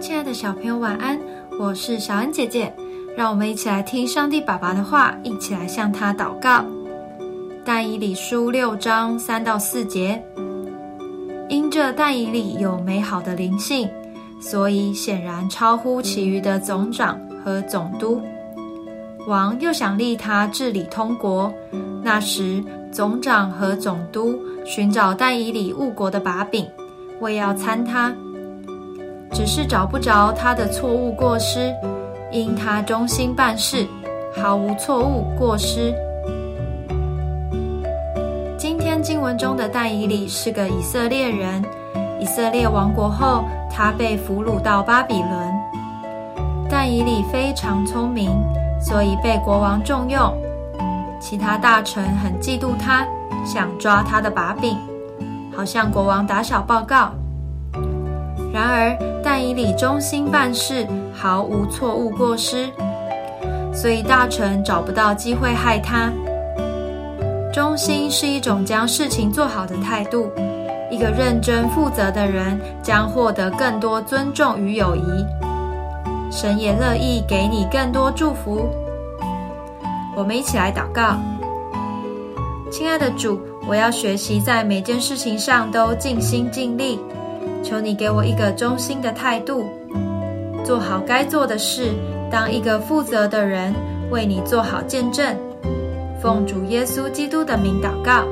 亲爱的小朋友，晚安！我是小恩姐姐，让我们一起来听上帝爸爸的话，一起来向他祷告。但以理书六章三到四节，因这但以理有美好的灵性，所以显然超乎其余的总长和总督。王又想立他治理通国，那时总长和总督寻找但以理误国的把柄，为要参他。只是找不着他的错误过失，因他忠心办事，毫无错误过失。今天经文中的但以理是个以色列人，以色列亡国后，他被俘虏到巴比伦。但以理非常聪明，所以被国王重用。其他大臣很嫉妒他，想抓他的把柄，好向国王打小报告。然而，以理忠心办事，毫无错误过失，所以大臣找不到机会害他。忠心是一种将事情做好的态度，一个认真负责的人将获得更多尊重与友谊。神也乐意给你更多祝福。我们一起来祷告：亲爱的主，我要学习在每件事情上都尽心尽力。求你给我一个忠心的态度，做好该做的事，当一个负责的人，为你做好见证。奉主耶稣基督的名祷告。